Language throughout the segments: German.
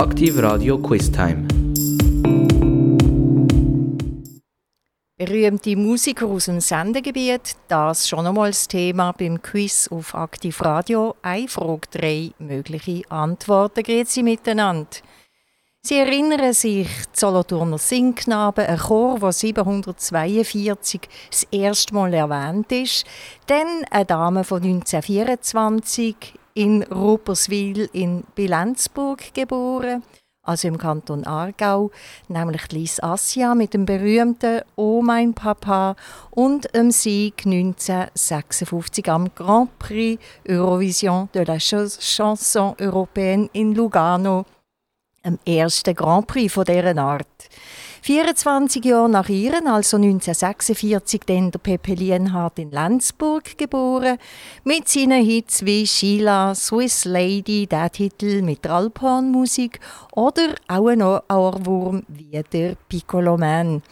Aktiv Radio Quiz Time. Berühmte Musiker aus dem Sendegebiet, das schon einmal das Thema beim Quiz auf Aktiv Radio. Eine Frage, drei mögliche Antworten. Grüezi miteinander. Sie erinnern sich, die Solothurner Singknaben, ein Chor, der 742 das erste Mal erwähnt ist. Dann eine Dame von 1924 in Rupperswil in Bilenzburg geboren, also im Kanton Aargau, nämlich Lise Assia mit dem berühmten «Oh mein Papa» und dem Sieg 1956 am Grand Prix Eurovision de la Chanson Européenne in Lugano dem ersten Grand Prix von dieser Art. 24 Jahre nach ihren, also 1946, dann der Pepe Lienhardt in Lenzburg geboren, mit seinen Hits wie Sheila, Swiss Lady, der Titel mit der Alphornmusik oder auch ein Ohrwurm wie der Piccolo Man.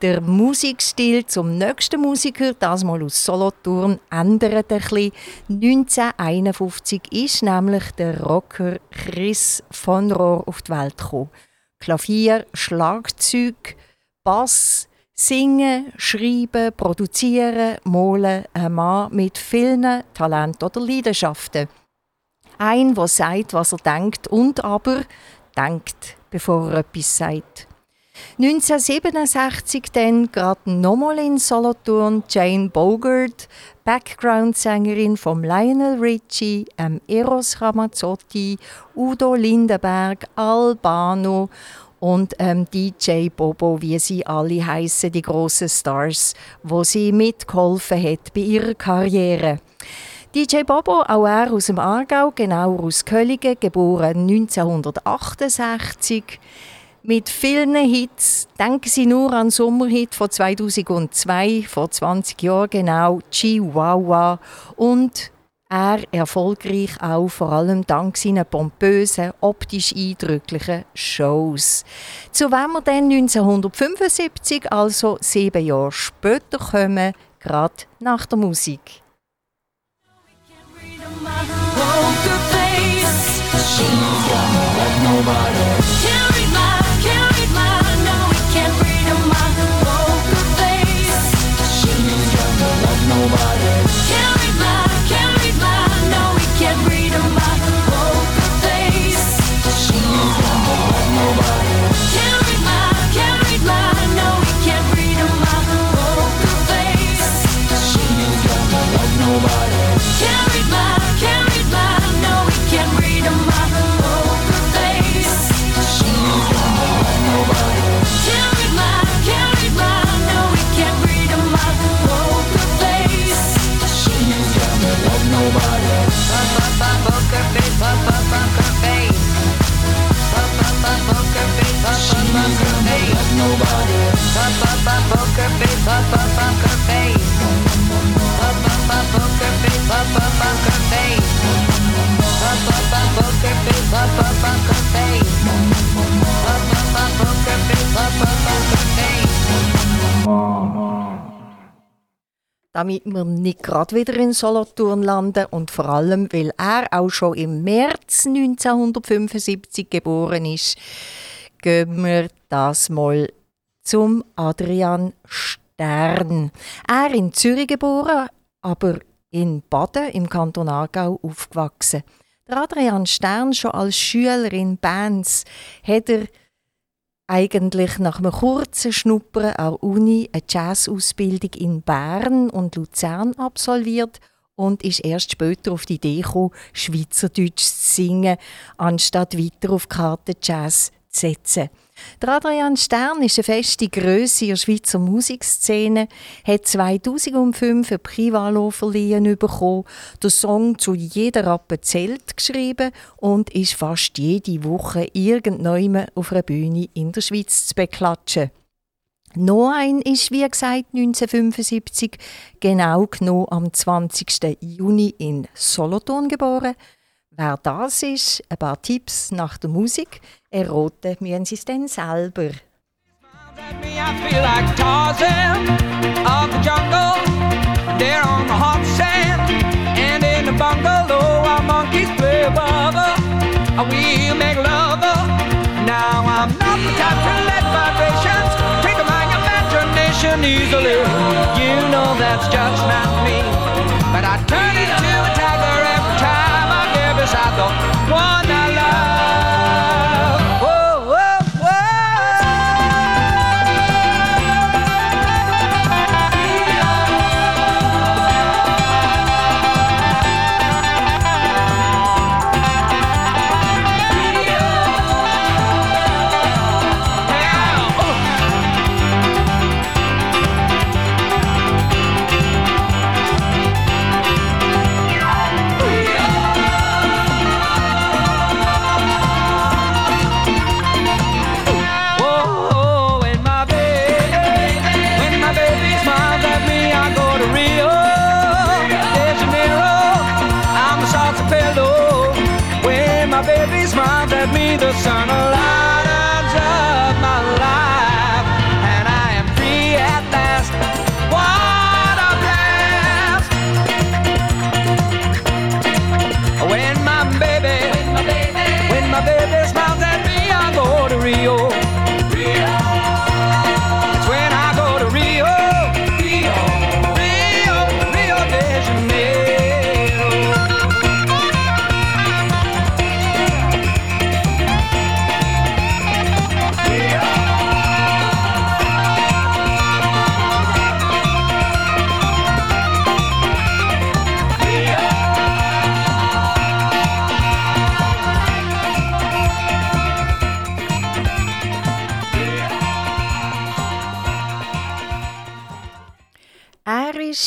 Der Musikstil zum nächsten Musiker, das mal aus Solothurn, ändert ein bisschen. 1951 ist nämlich der Rocker Chris von Rohr auf die Welt gekommen. Klavier, Schlagzeug, Bass, Singen, Schreiben, Produzieren, Malen, ein Mann mit vielen Talenten oder Leidenschaften. Ein, der sagt, was er denkt und aber denkt, bevor er etwas sagt. 1967 dann gerade nochmal in Solothurn Jane Bogart, Background-Sängerin von Lionel Richie, ähm, Eros Ramazzotti, Udo Lindenberg, Albano und ähm, DJ Bobo, wie sie alle heißen, die großen Stars, wo sie mitgeholfen hat bei ihrer Karriere. DJ Bobo, auch er aus dem Aargau, genau aus Kölligen, geboren 1968. Mit vielen Hits. Denken Sie nur an den Sommerhit von 2002, vor 20 Jahren genau, Chihuahua. Und er erfolgreich auch vor allem dank seiner pompösen, optisch eindrücklichen Shows. Zu wem wir dann 1975, also sieben Jahre später, kommen, gerade nach der Musik. nobody. Damit wir nicht gerade wieder in Solothurn landen und vor allem, weil er auch schon im März 1975 geboren ist, gehen wir das mal zum Adrian Stern. Er in Zürich geboren, aber in Baden im Kanton Aargau aufgewachsen. Der Adrian Stern schon als Schüler in Bands hat er eigentlich nach einem kurzen Schnuppern an der Uni eine Jazzausbildung in Bern und Luzern absolviert und ist erst später auf die Idee gekommen, Schweizerdeutsch zu singen, anstatt weiter auf Karte Jazz zu setzen. Der Adrian Stern ist eine feste Größe in der Schweizer Musikszene, hat 2005 ein Privalo verliehen bekommen, den Song zu jeder Rappe zählt geschrieben und ist fast jede Woche irgendjemand auf einer Bühne in der Schweiz zu beklatschen. Noch ein ist, wie gesagt, 1975, genau genommen am 20. Juni in Solothurn geboren. Wer das ist, ein paar Tipps nach der Musik. Erraten müssen Sie es dann selber. I feel like Tarzan of the jungle, there on the hot sand, and in the bungalow our monkeys play above. We make love. I'm not the type to let vibrations trigger my imagination easily. You know that's just not me.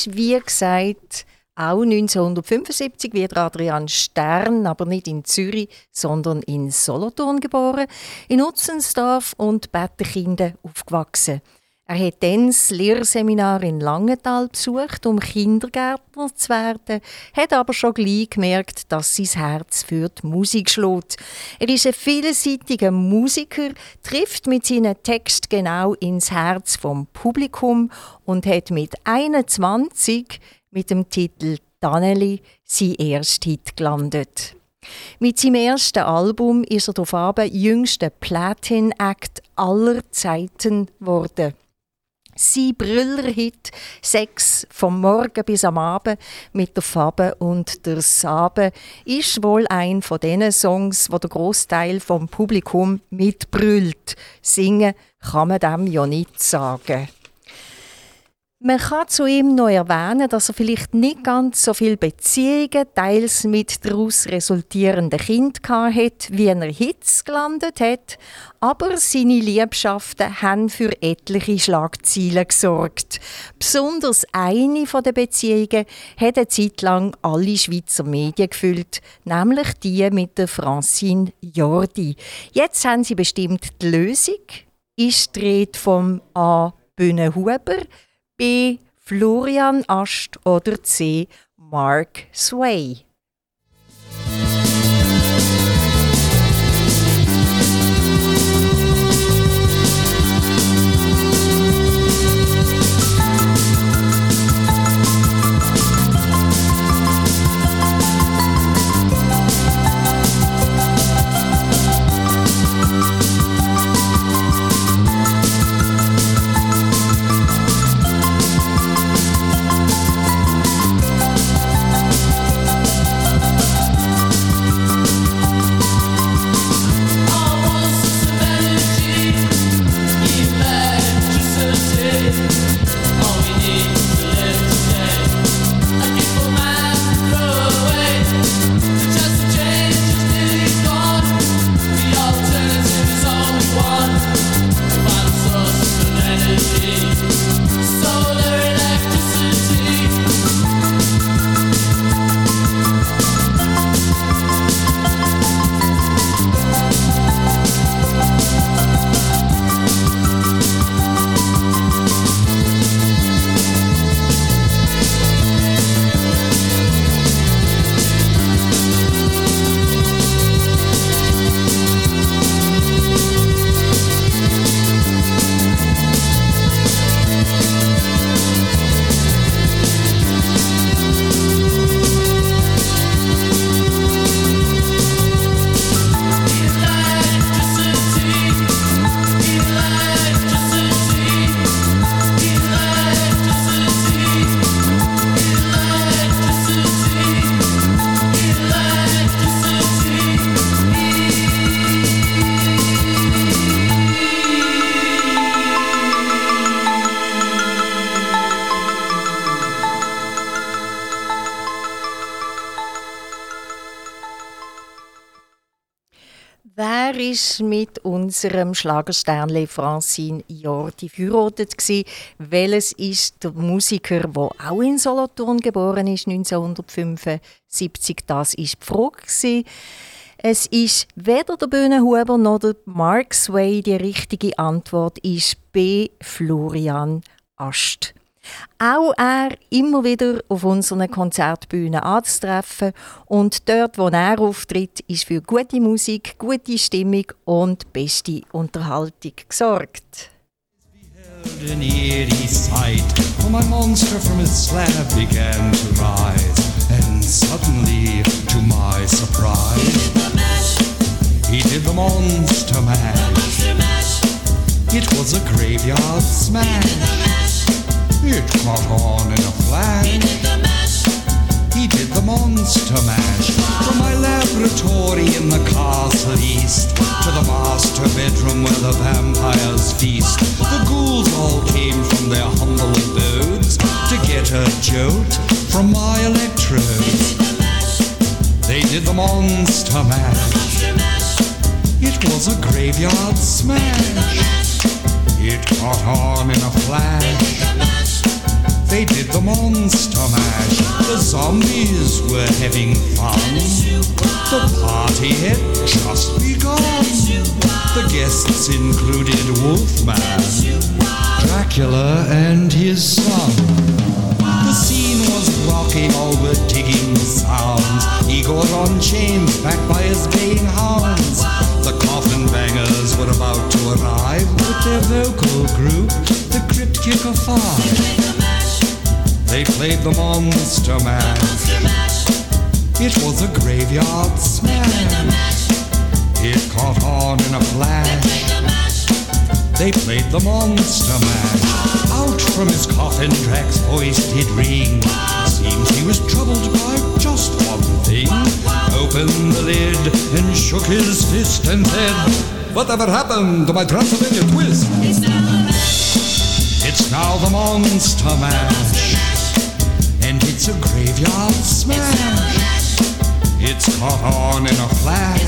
Ist, wie gesagt, auch 1975 wie der Adrian Stern, aber nicht in Zürich, sondern in Solothurn geboren, in Utzensdorf und Bettenkinden aufgewachsen. Er hat dann das Lehrseminar in Langenthal besucht, um Kindergärtner zu werden, hat aber schon gleich gemerkt, dass sein Herz für die Musik schlägt. Er ist ein vielseitiger Musiker, trifft mit seinen Texten genau ins Herz vom Publikum und hat mit 21 mit dem Titel «Danneli» sein erster Hit gelandet. Mit seinem ersten Album ist er auf Abend jüngster Platin-Act aller Zeiten geworden. Sein Brüllerhit «Sex vom Morgen bis am Abend» mit der Fabe und der Sabe ist wohl ein von diesen Songs, wo der Großteil vom Publikum mitbrüllt. Singen kann man dem ja nicht sagen. Man kann zu ihm noch erwähnen, dass er vielleicht nicht ganz so viele Beziehungen, teils mit daraus resultierenden Kindern hat, wie er Hits gelandet hat, aber seine Liebschaften haben für etliche Schlagzeilen gesorgt. Besonders eine der Beziehungen hat eine Zeit lang alle Schweizer Medien gefüllt, nämlich die mit der Francine Jordi. Jetzt haben sie bestimmt die Lösung. Ist die Rede vom A. Bühne Huber, B. Florian Ast oder C. Mark Sway. Mit unserem Schlagersternle Francine Jordi verheiratet? Welches ist der Musiker, der auch in Solothurn geboren ist, 1975? Das ist die Frage. Es ist weder der Bühnenhuber noch der Mark Sway. Die richtige Antwort ist B. Florian Ast. Auch er immer wieder auf unseren Konzertbühnen anzutreffen und dort, wo er auftritt, ist für gute Musik, gute Stimmung und beste Unterhaltung gesorgt. An eerie sight, for my monster from his slab began to rise, and suddenly, to my surprise, he did the monster mash. It was a graveyard smash. It caught on in a flash. He did the monster mash from my laboratory in the castle east to the master bedroom where the vampires feast. The ghouls all came from their humble abodes to get a jolt from my electrodes. They did the monster mash. It was a graveyard smash. It caught on in a flash. They did the monster mash. The zombies were having fun. The party had just begun. The guests included Wolfman, Dracula, and his son. The scene was rocking, all were digging sounds. Igor on chains, backed by his baying hounds. The coffin bangers were about to arrive with their vocal group, the Crypt Kicker Five. They played the Monster Mash. It was a graveyard smash. It caught on in a flash. They played the Monster Mash. Out from his coffin, Drax's voice did ring. Seems he was troubled by just one thing. Opened the lid and shook his fist and said, Whatever happened to my Transylvania twist? It's now the mash. It's now the Monster Mash. It's a graveyard smash. It's caught on in a flash.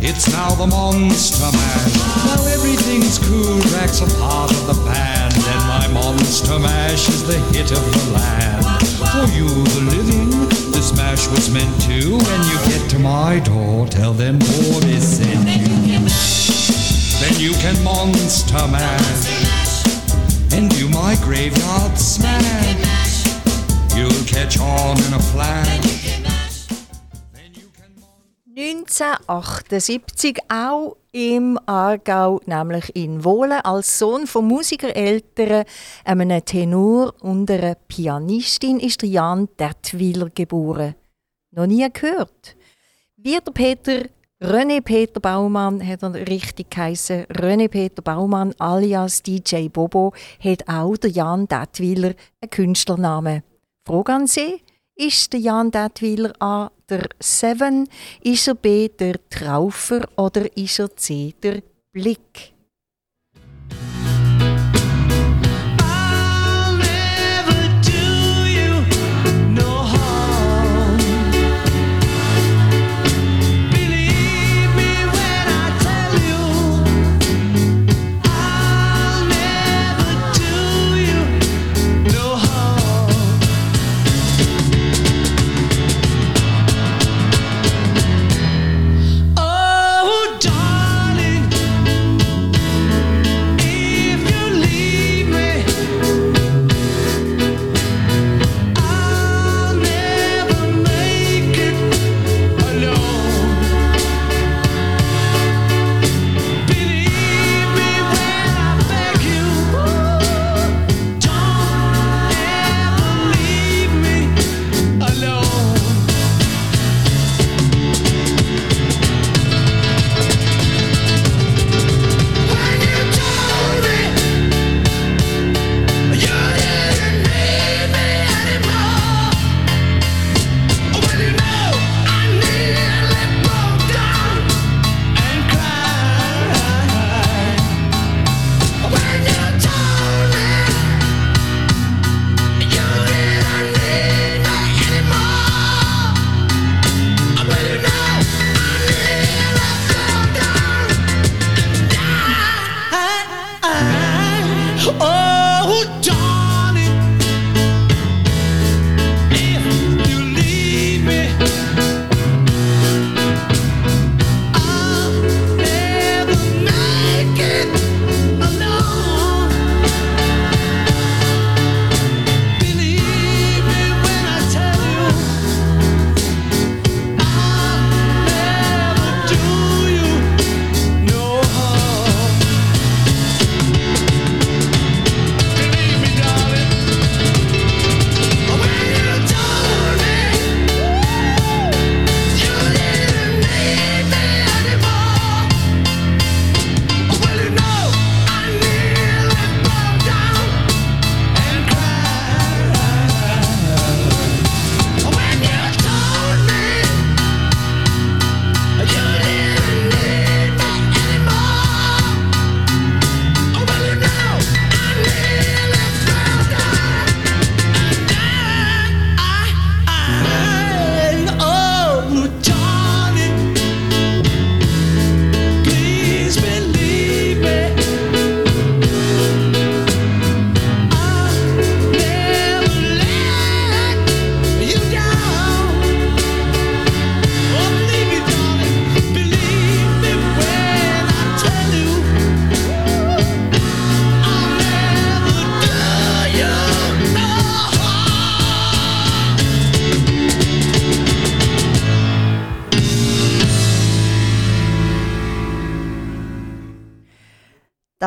It's now the monster mash. Now everything's cool. Drax a part of the band, and my monster mash is the hit of the land. For you, the living, this mash was meant to. When you get to my door, tell them Boris sent you. Then you can monster mash and do my graveyard smash. You'll catch on in a flash. 1978 auch im Aargau, nämlich in Wohlen, als Sohn von Musikereltern, einem Tenor und einer Pianistin, ist Jan Dertwiler geboren. Noch nie gehört. Wie der Peter René Peter Baumann hat er richtig geheißen. René Peter Baumann alias DJ Bobo hat auch der Jan Detwiler einen Künstlernamen. Frage an Sie. Ist der Jan Detwiler A der Seven, ist er B der Traufer oder ist er C der Blick?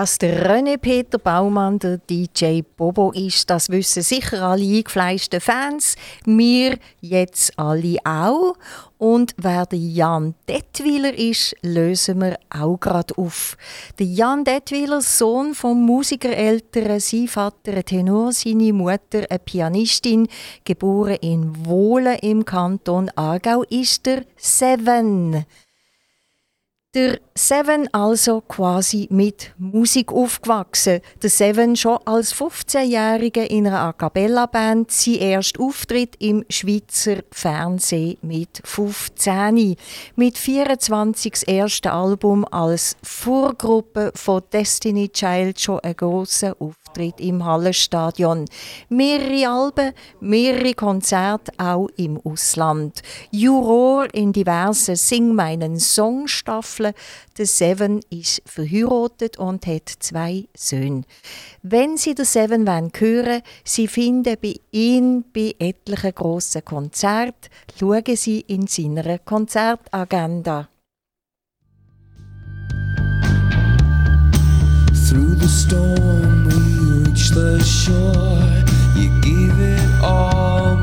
Dass der René Peter Baumann der DJ Bobo ist, das wissen sicher alle eingefleischten Fans. Wir jetzt alle auch. Und wer der Jan Detwiler ist, lösen wir auch gerade auf. Der Jan Detwiler, Sohn vom Musikereltern, sein Vater ein Tenor, seine Mutter eine Pianistin, geboren in Wohlen im Kanton Aargau, ist der Seven. Der Seven also quasi mit Musik aufgewachsen. Der Seven schon als 15-Jähriger in einer A Cappella Band, sein erster Auftritt im Schweizer Fernsehen mit 15. Mit 24 das erste Album als Vorgruppe von Destiny Child schon ein grosser Auftritt im Hallenstadion. Mehrere Alben, mehrere Konzerte auch im Ausland. Juror in diversen Sing meinen Song Staffeln. Der Seven ist verheiratet und hat zwei Söhne. Wenn Sie den Seven hören wollen, Sie finden bei ihm bei etlichen grossen Konzerten, schauen Sie in seiner Konzertagenda. Through the storm, we reach the shore. You give it all,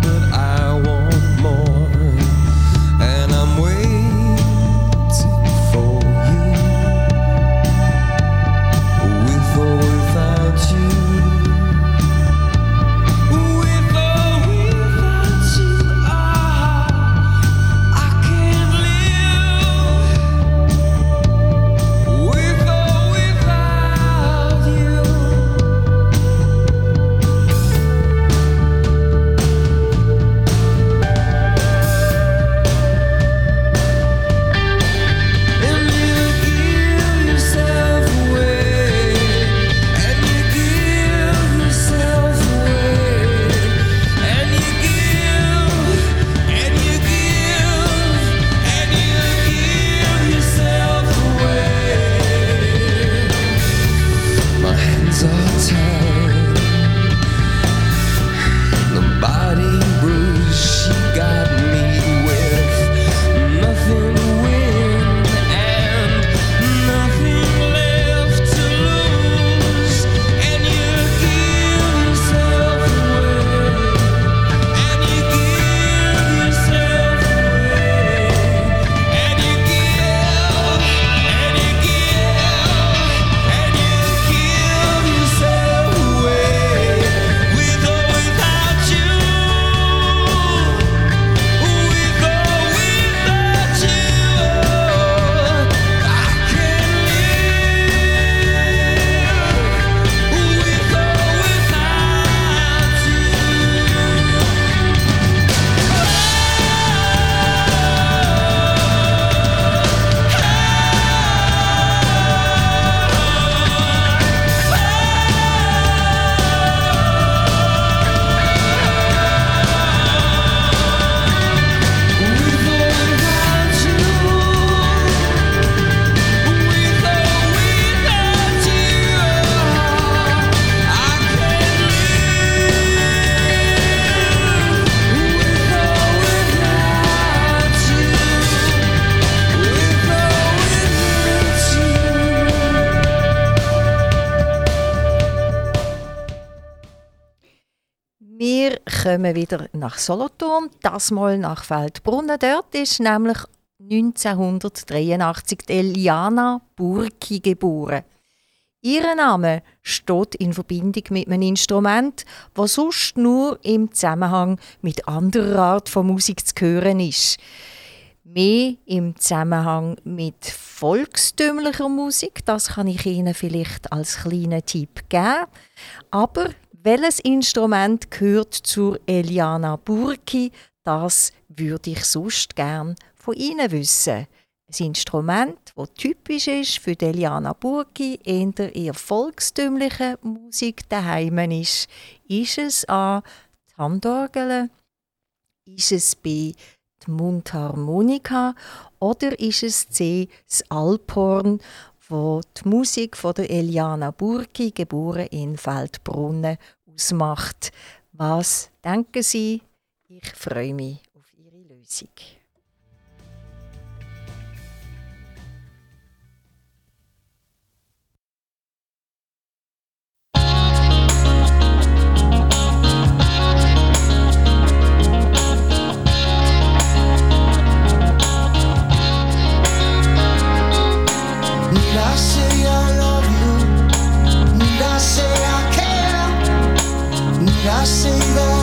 kommen wieder nach Solothurn, das mal nach Feldbrunnen. Dort ist nämlich 1983 die Eliana Burki geboren. Ihr Name steht in Verbindung mit einem Instrument, das sonst nur im Zusammenhang mit anderer Art von Musik zu hören ist. Mehr im Zusammenhang mit volkstümlicher Musik, das kann ich Ihnen vielleicht als kleinen Tipp geben. Aber welches Instrument gehört zur Eliana Burki? Das würde ich sonst gern von Ihnen wissen. Ein Instrument, das typisch ist für Eliana Burki, in der eher volkstümlichen Musik daheim ist. Ist es A. die Handorgel? Ist es B. die Mundharmonika? Oder ist es C. das Alphorn, wo die Musik von der Eliana Burki, geboren in Feldbrunnen, ausmacht? Was denken Sie? Ich freue mich auf Ihre Lösung. I that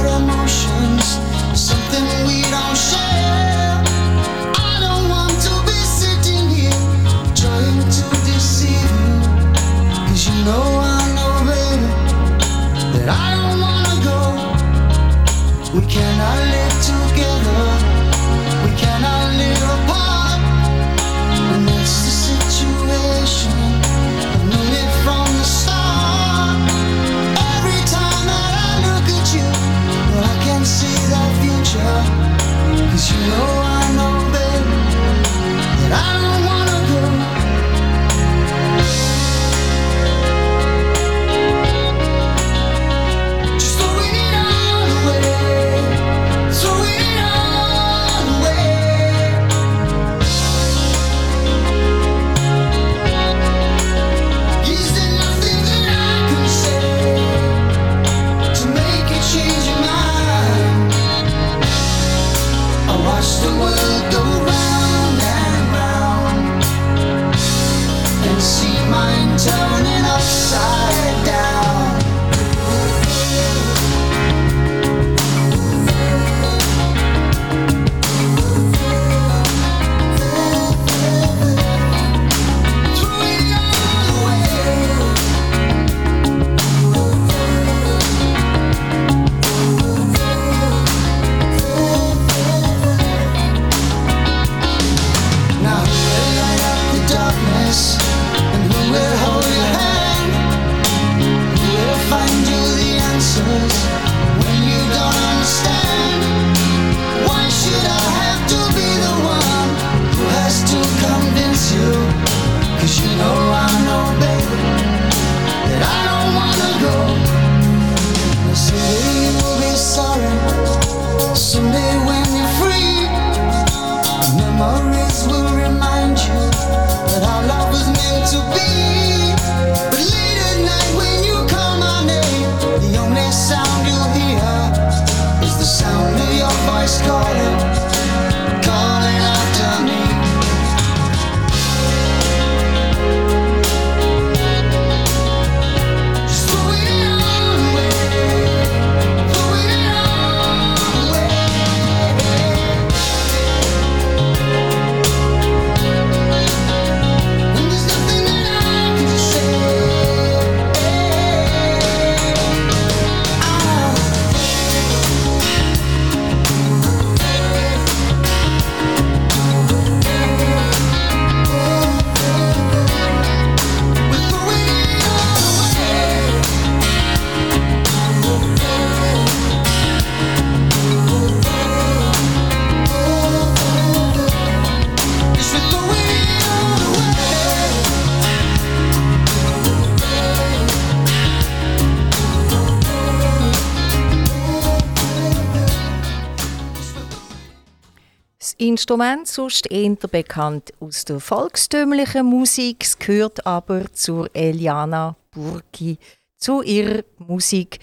Instrument sonst eher bekannt aus der volkstümlichen Musik, es gehört aber zur Eliana Burki, zu ihrer Musik.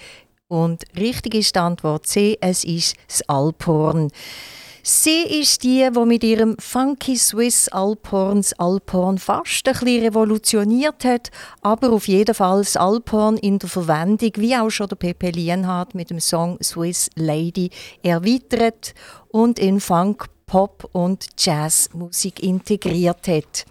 Und richtig ist die Antwort C, es ist das Alphorn. Sie ist die, die mit ihrem Funky Swiss Alphorn das Alphorn fast ein bisschen revolutioniert hat, aber auf jeden Fall das Alphorn in der Verwendung, wie auch schon der Pepe Lienhardt mit dem Song Swiss Lady erweitert und in Funk, Pop und Jazzmusik integriert hat.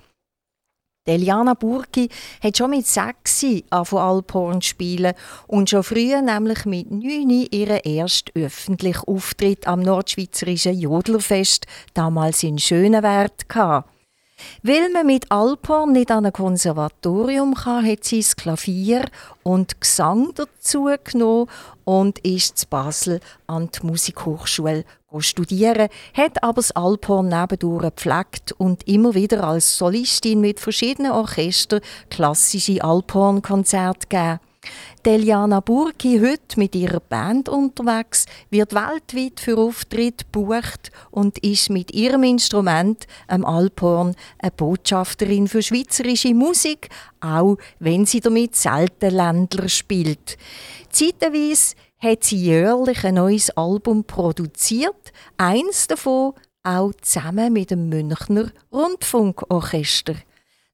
Eliana Burki hat schon mit sechs von Alphorn zu spielen und schon früh, nämlich mit neun, ihren ersten öffentlichen Auftritt am Nordschweizerischen Jodlerfest, damals in Schönewert, gehabt. Weil man mit Alphorn nicht an ein Konservatorium kann, hat sie das Klavier und Gesang dazu genommen und ist zu Basel an die Musikhochschule studieren, hat aber das Alphorn nebendurch gepflegt und immer wieder als Solistin mit verschiedenen Orchestern klassische Alphorn-Konzerte gegeben. Deliana Burki, heute mit ihrer Band unterwegs, wird weltweit für Auftritte gebucht und ist mit ihrem Instrument, dem Alphorn, eine Botschafterin für schweizerische Musik, auch wenn sie damit selten Ländler spielt. Zeitweise hat sie jährlich ein neues Album produziert. Eins davon auch zusammen mit dem Münchner Rundfunkorchester.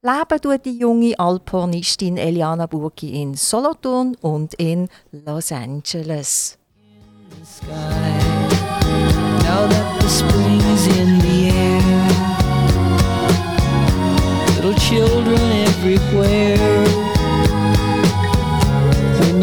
Leben tut die junge Alpornistin Eliana Burgi in Solothurn und in Los Angeles. In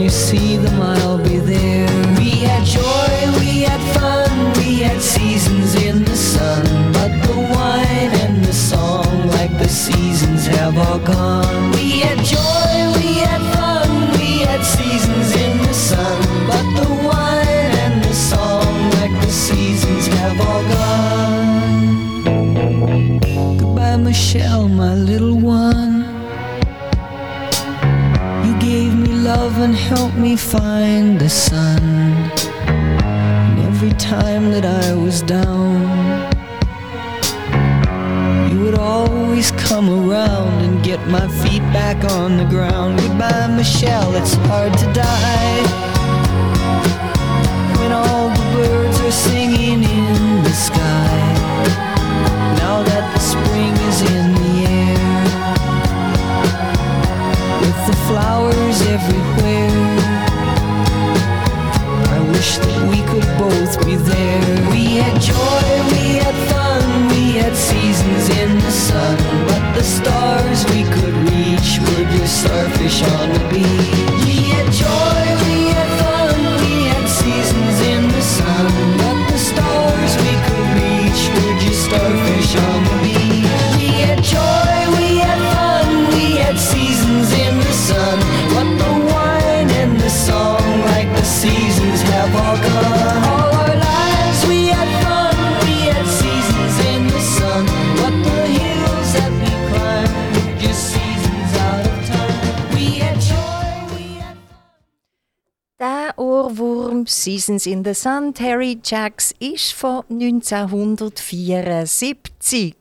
Ohrwurm Seasons in the Sun, Terry Jacks, ist von 1974.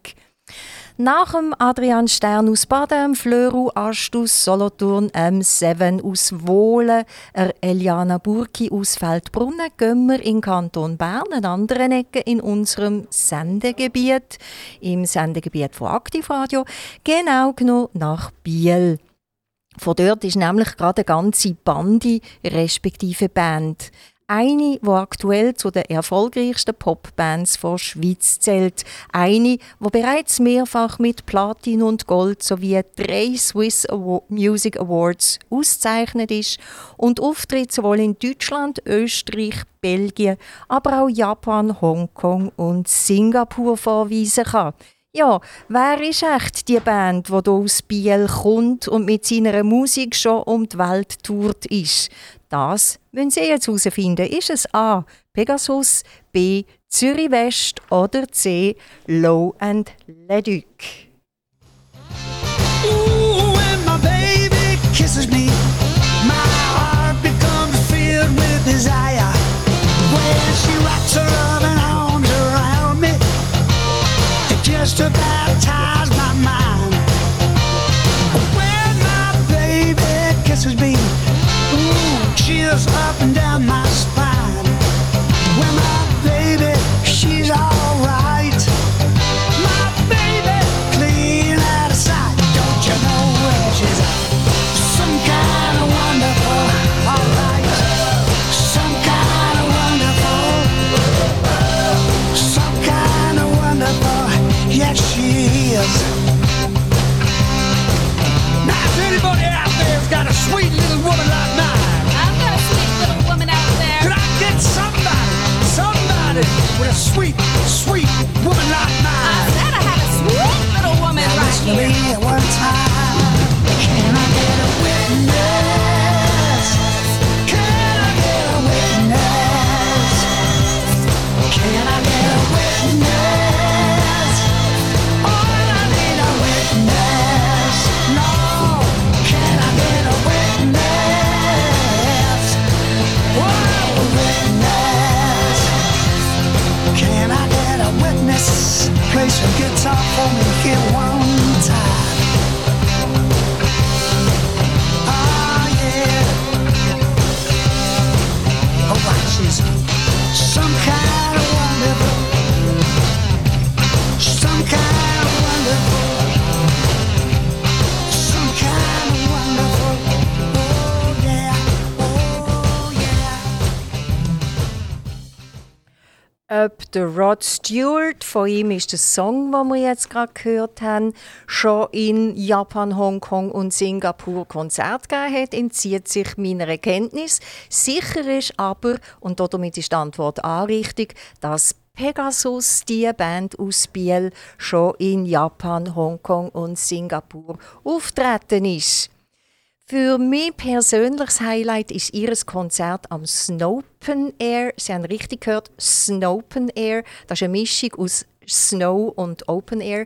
Nach dem Adrian Stern aus Baden, dem Flöru Ast Solothurn, M7 aus Wohlen, der Eliana Burki aus Feldbrunnen, gehen wir in Kanton Bern, in anderen Ecken in unserem Sendegebiet, im Sendegebiet von Aktivradio, genau genommen nach Biel. Von dort ist nämlich gerade eine ganze Bande respektive Band. Eine, die aktuell zu den erfolgreichsten Popbands der Schweiz zählt. Eine, die bereits mehrfach mit Platin und Gold sowie drei Swiss Award Music Awards ausgezeichnet ist und auftritt sowohl in Deutschland, Österreich, Belgien, aber auch Japan, Hongkong und Singapur vorweisen kann. Ja, wer ist echt die Band, die hier aus Biel kommt und mit seiner Musik schon um die Welt tourt ist? Das müssen Sie jetzt herausfinden. Ist es A. Pegasus, B. Zürich West oder C. Low and Leduc? Ooh, when my baby kisses me. to baptize. Stewart, von ihm ist der Song, den wir jetzt gerade gehört haben, schon in Japan, Hongkong und Singapur Konzert gegeben hat, entzieht sich meiner Kenntnis. Sicher ist aber, und damit ist die Antwort anrichtig, dass Pegasus, die Band aus Biel, schon in Japan, Hongkong und Singapur auftreten ist. Für mich persönliches Highlight ist ihr Konzert am Snopen Air. Sie haben richtig gehört, Snopen Air. Das ist eine Mischung aus Snow und Open Air.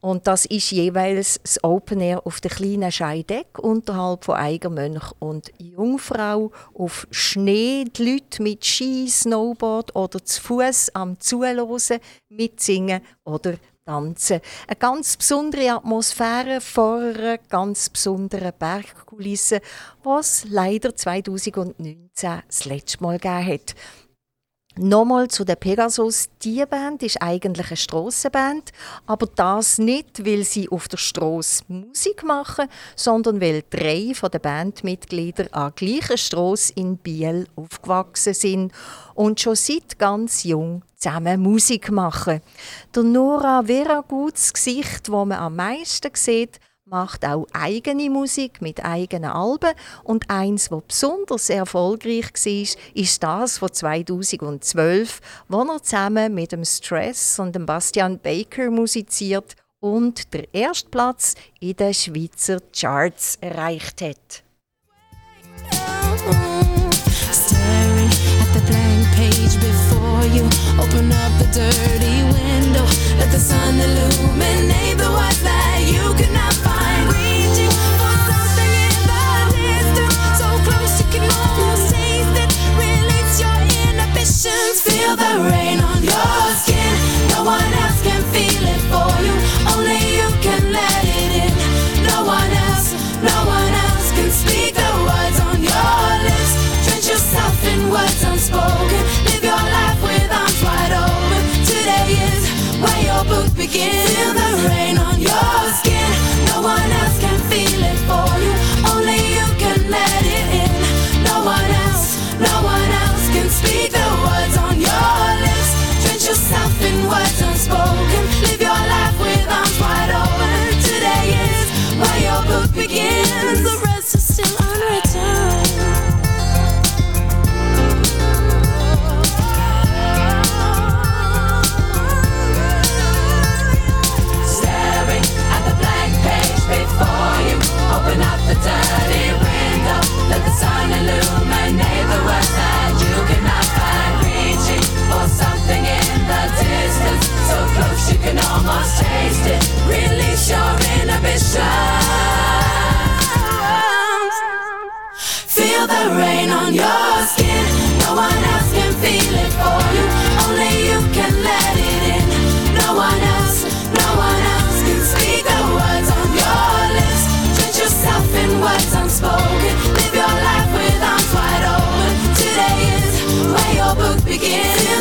Und das ist jeweils das Open Air auf der kleinen Scheideck unterhalb von Eigermönch und Jungfrau auf Schnee. Die Leute mit Ski, Snowboard oder zu Fuß am Zuhören, mitsingen oder tanzen. Eine ganz besondere Atmosphäre vor einer ganz besonderen Bergkulisse, was leider 2019 das letzte Mal gegeben hat. Nochmal zu der Pegasus. Die Band ist eigentlich eine Strassenband, aber das nicht, weil sie auf der Straße Musik machen, sondern weil drei von den Bandmitglieder an gleicher Straße in Biel aufgewachsen sind und schon seit ganz jung zusammen Musik machen. Der Nora Veraguts Gesicht, wo man am meisten sieht, macht auch eigene Musik mit eigenen Alben und eins, was besonders erfolgreich war, ist das von 2012, wo er zusammen mit dem Stress und dem Bastian Baker musiziert und der erste Platz in den Schweizer Charts erreicht hat. Open up the dirty window. Let the sun illuminate the words that taste it. Release your inhibitions. Feel the rain on your skin. No one else can feel it for you. Only you can let it in. No one else, no one else can speak the words on your lips. Drench yourself in words unspoken. Live your life with arms wide open. Today is where your book begins.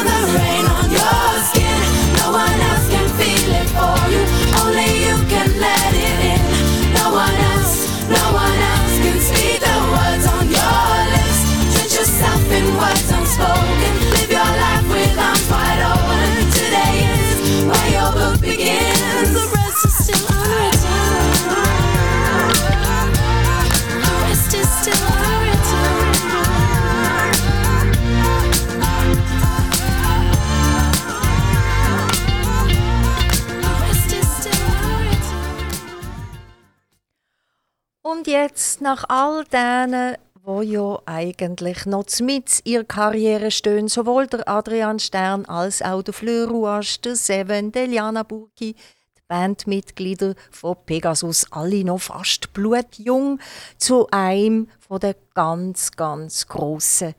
Jetzt nach all denen, wo ja eigentlich noch mit ihrer Karriere stehen, sowohl der Adrian Stern als auch der Fleur Rouage, der Seven, der Burki, die Bandmitglieder von Pegasus, alle noch fast blutjung, zu einem von der ganz, ganz grossen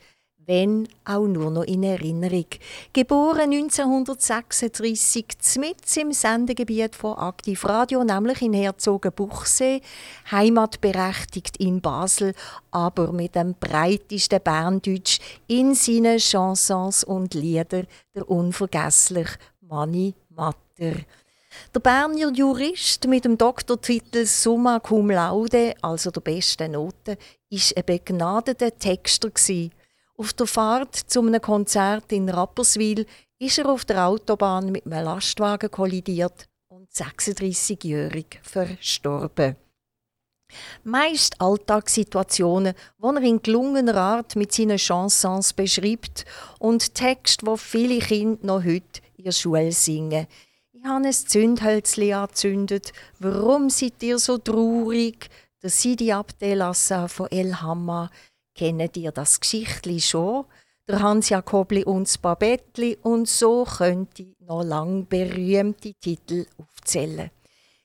wenn auch nur noch in Erinnerung. Geboren 1936 mit im Sendegebiet von Aktiv Radio, nämlich in Herzogenbuchsee, heimatberechtigt in Basel, aber mit dem breitesten Berndeutsch in seinen Chansons und Lieder der unvergessliche Manni Matter. Der Berner Jurist mit dem Doktortitel Summa cum laude, also der besten Note, ist ein begnadeter Texter. Auf der Fahrt zu einem Konzert in Rapperswil ist er auf der Autobahn mit einem Lastwagen kollidiert und 36-jährig verstorben. Meist Alltagssituationen, die er in gelungener Art mit seinen Chansons beschreibt und Texte, wo viele Kinder noch heute in der Schule singen. Ich habe ein Zündhölzli angezündet. Warum seid ihr so traurig? Der Sidi Abdelassar von El Hamma. Kennt ihr das Geschichtli schon? Der Hans Jakobli und das Babettli und so könnte ich noch lang berühmte Titel aufzählen.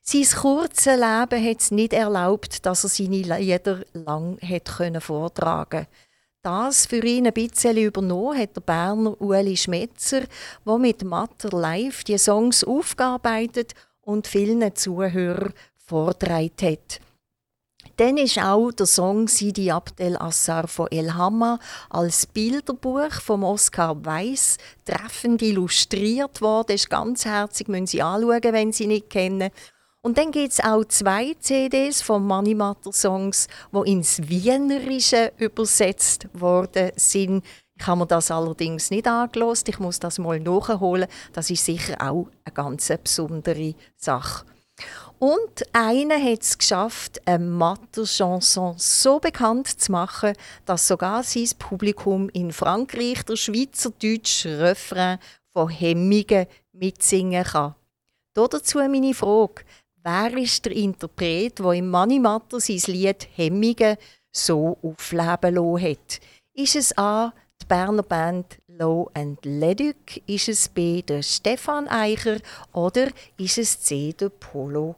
Sein kurzes Leben hat es nicht erlaubt, dass er seine Lieder lang hat vortragen Das für ihn ein bisschen übernommen hat der Berner Ueli Schmetzer, der mit Matter Live die Songs aufgearbeitet und vielen Zuhörern vortragen hat. Dann ist auch der Song Sidi Abdel Assar von El Hamma als Bilderbuch von Oskar Weiss treffend illustriert worden. Ist ganz herzig, müssen Sie anschauen, wenn Sie nicht kennen. Und dann gibt es auch zwei CDs von Manimatter Songs, die ins Wienerische übersetzt worden sind. Ich habe mir das allerdings nicht angelost. Ich muss das mal nachholen. Das ist sicher auch eine ganz besondere Sache. Und einer hat es geschafft, eine Matter-Chanson so bekannt zu machen, dass sogar sein Publikum in Frankreich der schweizerdeutsche Refrain von Hemmingen mitsingen kann. Dazu meine Frage. Wer ist der Interpret, der im Manimatter sein Lied Hemmingen so aufleben lassen hat? Ist es A, die Berner Band Low and Leduc? Ist es B, der Stefan Eicher? Oder ist es C, der Polo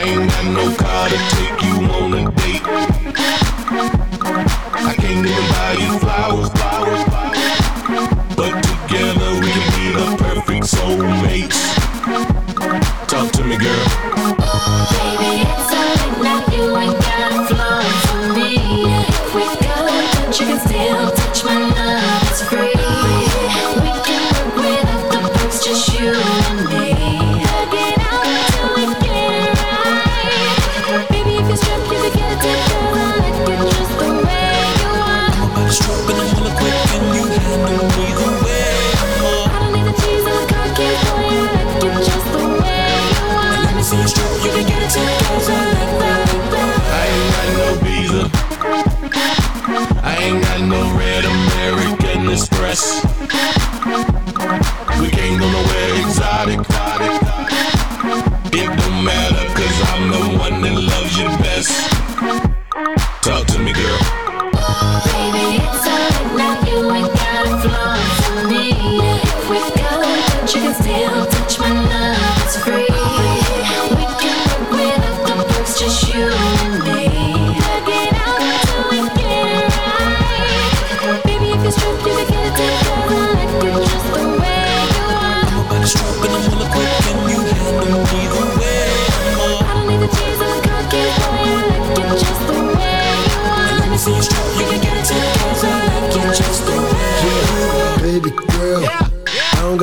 I ain't got no car to take you on a date. I can't even buy you flowers, flowers, flowers. But together we can be the perfect soulmates. Talk to me, girl.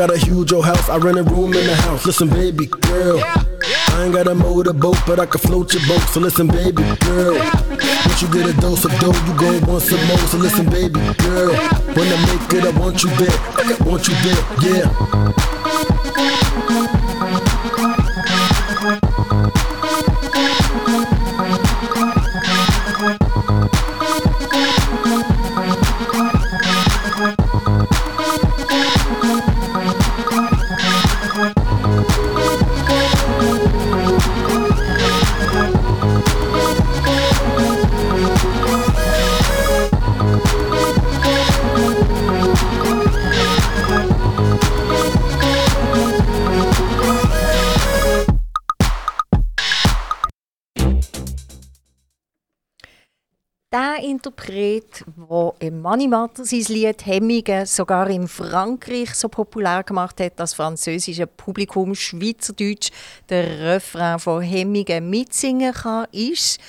Got a huge old house, I rent a room in the house. Listen, baby girl, I ain't got a motorboat, but I can float your boat. So listen, baby girl, once you get a dose of dough, you gon' want some more. So listen, baby girl, when I make it, I want you there, I want you there, yeah. Money Matter sein Lied Hemmige sogar in Frankreich so populär gemacht hat, dass das französische Publikum Schweizerdeutsch der Refrain von Hemmige mitsingen kann, ist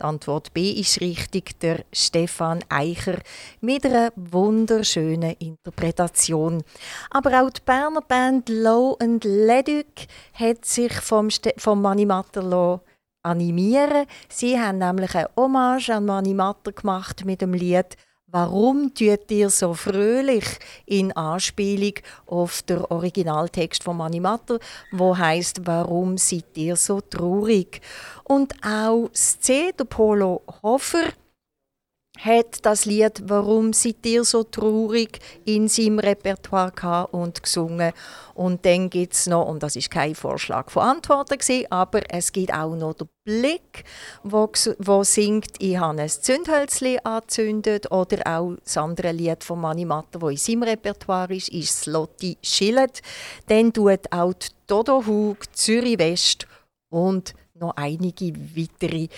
die Antwort B ist richtig, der Stefan Eicher mit einer wunderschönen Interpretation. Aber auch die Berner Band Low and Leduc hat sich vom, Ste vom Manimatter animieren Sie haben nämlich eine Hommage an Manimatter gemacht mit dem Lied Warum tut ihr so fröhlich? in Anspielung auf den Originaltext von Manimatter, wo heißt Warum seid ihr so traurig? Und auch C, der Polo Hofer, hat das Lied Warum seid ihr so traurig in seinem Repertoire gehabt und gesungen. Und dann gibt es noch, und das ist kein Vorschlag von Antworten, gewesen, aber es gibt auch noch den Blick, wo, wo singt «Ich habe ein Zündhölzli angezündet» oder auch das andere Lied von Manni Matter, das in seinem Repertoire ist, ist «Slotti Schillet». Dann tut auch Dodo Hug, Zürich West und noch einige weitere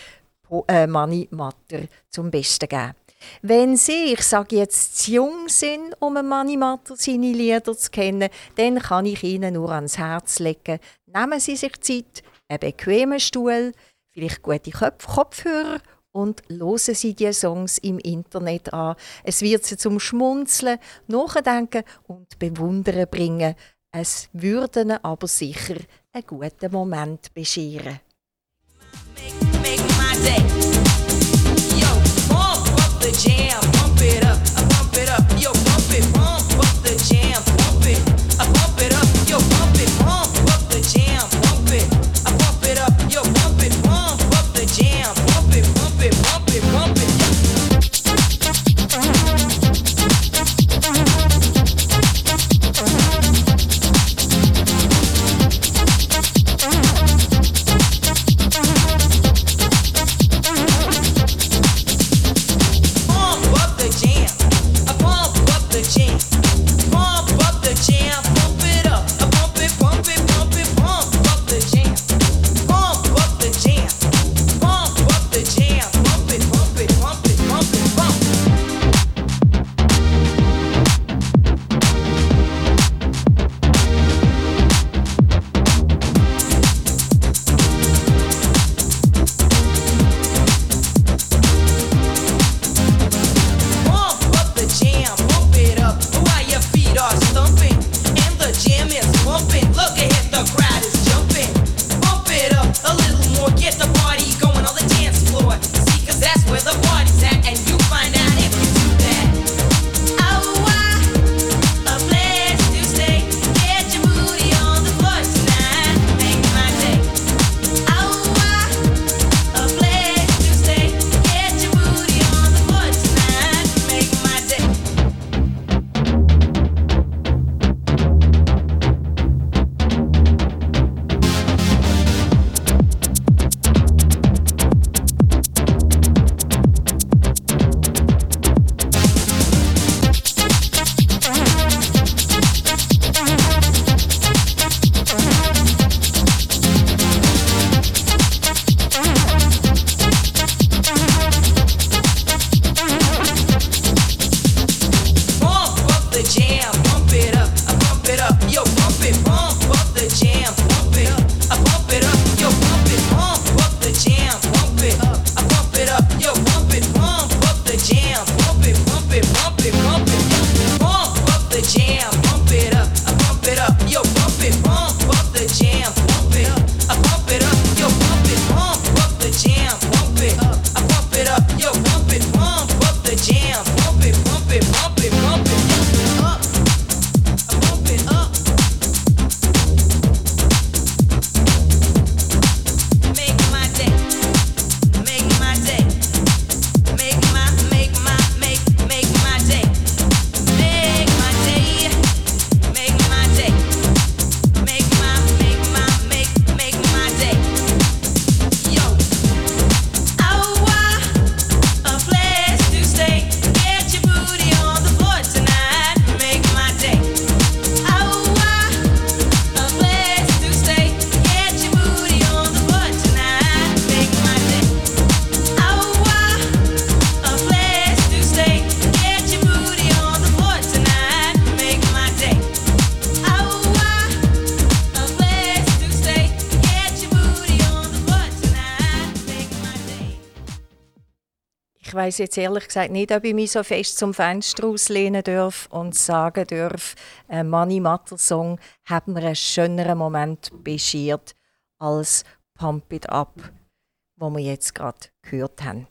äh, Mani Matter zum Besten geben. Wenn Sie, ich sage jetzt, zu jung sind, um Mani Matter seine Lieder zu kennen, dann kann ich Ihnen nur ans Herz legen. Nehmen Sie sich Zeit, einen bequemen Stuhl, vielleicht gute Köpf Kopfhörer und hören Sie die Songs im Internet an. Es wird Sie zum Schmunzeln, Nachdenken und Bewundern bringen. Es würde Ihnen aber sicher einen guten Moment bescheren. Yo, pump up the jam, Ich weiß jetzt ehrlich gesagt nicht, ob ich mich so fest zum Fenster auslehnen darf und sagen darf, ein Money Matter Song hat mir einen schöneren Moment beschert als Pump It Up, wo wir jetzt gerade gehört haben.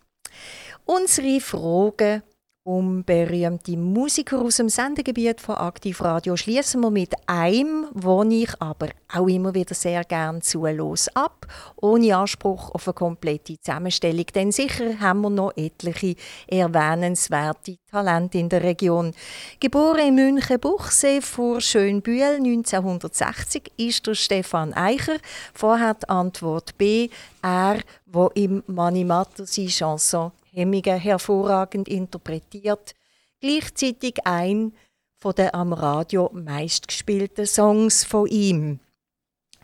Unsere Fragen um berühmte Musiker aus dem Sendegebiet von Aktiv Radio schließen wir mit einem, wo ich aber auch immer wieder sehr gern zulos ab, ohne Anspruch auf eine komplette Zusammenstellung, denn sicher haben wir noch etliche erwähnenswerte Talente in der Region. Geboren in München-Buchsee vor Schönbühl 1960 ist der Stefan Eicher. Vorher die Antwort B, er, wo im Manimatter seine Chanson Hemmingen hervorragend interpretiert, gleichzeitig ein von den am Radio meistgespielten Songs von ihm.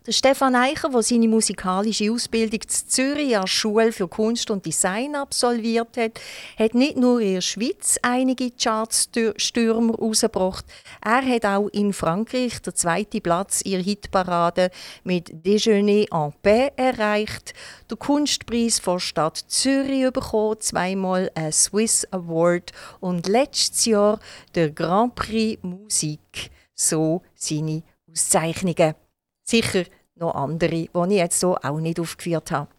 Der Stefan Eicher, der seine musikalische Ausbildung in Zürich an der Schule für Kunst und Design absolviert hat, hat nicht nur in der Schweiz einige Chartstürmer rausgebracht, er hat auch in Frankreich den zweiten Platz ihrer Hitparade mit Déjeuner en paix erreicht, den Kunstpreis von Stadt Zürich bekommen, zweimal einen Swiss Award und letztes Jahr der Grand Prix Musik. So seine Auszeichnungen. Sicher noch andere, die ich jetzt so auch nicht aufgeführt habe.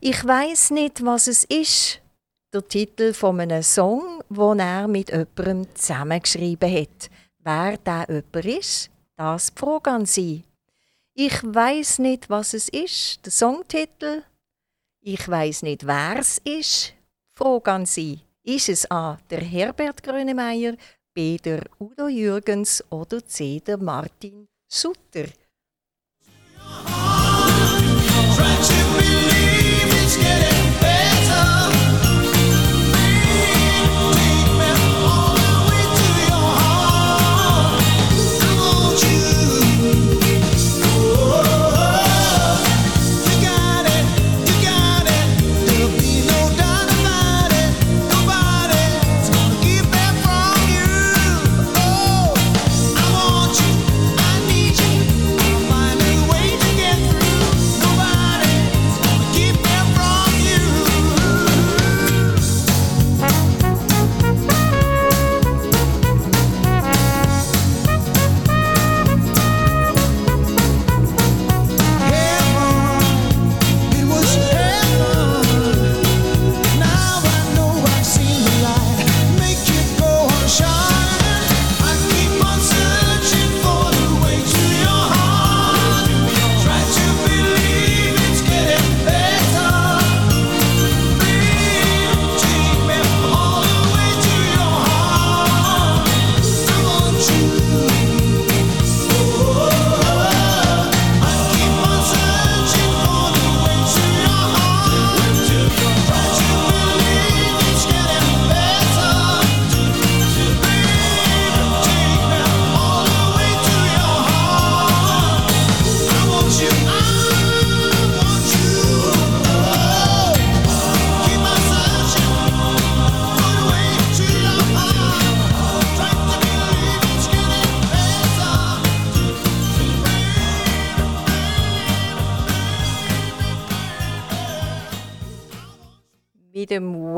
Ich weiß nicht, was es ist, der Titel von einem Song, den er mit jemandem zusammengeschrieben hat. Wer der jemand ist, das die Frage an Sie. Ich weiß nicht, was es ist, der Songtitel. Ich weiß nicht, wer es ist. Frage an Sie. Ist es A. der Herbert Grönemeyer, B. der Udo Jürgens oder C. der Martin Sutter? Friendship.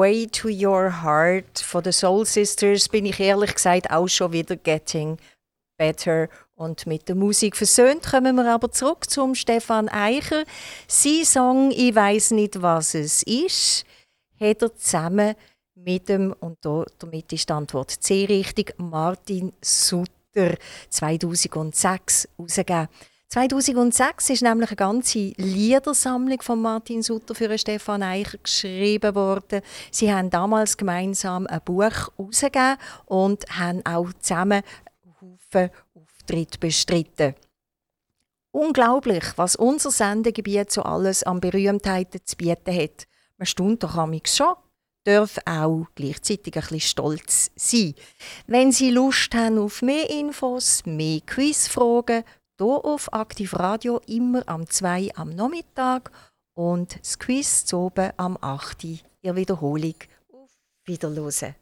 Way to Your Heart von den Soul Sisters bin ich ehrlich gesagt auch schon wieder getting better. Und mit der Musik versöhnt kommen wir aber zurück zum Stefan Eicher. Sein Song «Ich weiß nicht, was es ist» hat er zusammen mit dem, und da, damit ist die Antwort C richtig, Martin Sutter 2006 herausgegeben. 2006 ist nämlich eine ganze Liedersammlung von Martin Sutter für Stefan Eicher geschrieben worden. Sie haben damals gemeinsam ein Buch herausgegeben und haben auch zusammen Haufen Auftritte bestritten. Unglaublich, was unser Sendegebiet so alles an Berühmtheiten zu bieten hat. Man staunt doch amigs schon darf auch gleichzeitig ein bisschen stolz sein. Wenn Sie Lust haben auf mehr Infos, mehr Quizfragen, hier auf Aktiv Radio immer am 2 am Nachmittag und das Quiz zu oben am 8 Uhr. Ihr Wiederholung. Auf Wiederhören.